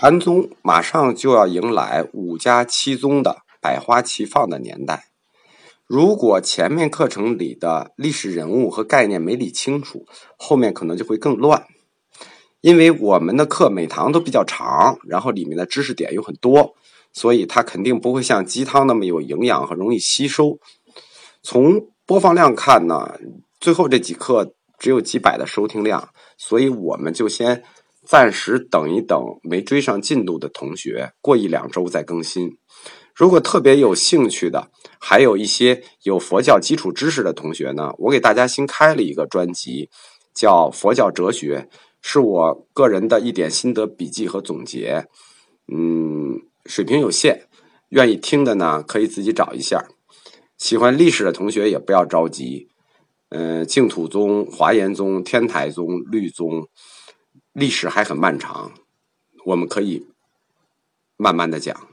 禅宗马上就要迎来五家七宗的百花齐放的年代。如果前面课程里的历史人物和概念没理清楚，后面可能就会更乱。因为我们的课每堂都比较长，然后里面的知识点又很多，所以它肯定不会像鸡汤那么有营养和容易吸收。从播放量看呢，最后这几课只有几百的收听量，所以我们就先暂时等一等没追上进度的同学，过一两周再更新。如果特别有兴趣的，还有一些有佛教基础知识的同学呢，我给大家新开了一个专辑，叫《佛教哲学》。是我个人的一点心得笔记和总结，嗯，水平有限，愿意听的呢可以自己找一下。喜欢历史的同学也不要着急，嗯，净土宗、华严宗、天台宗、律宗，历史还很漫长，我们可以慢慢的讲。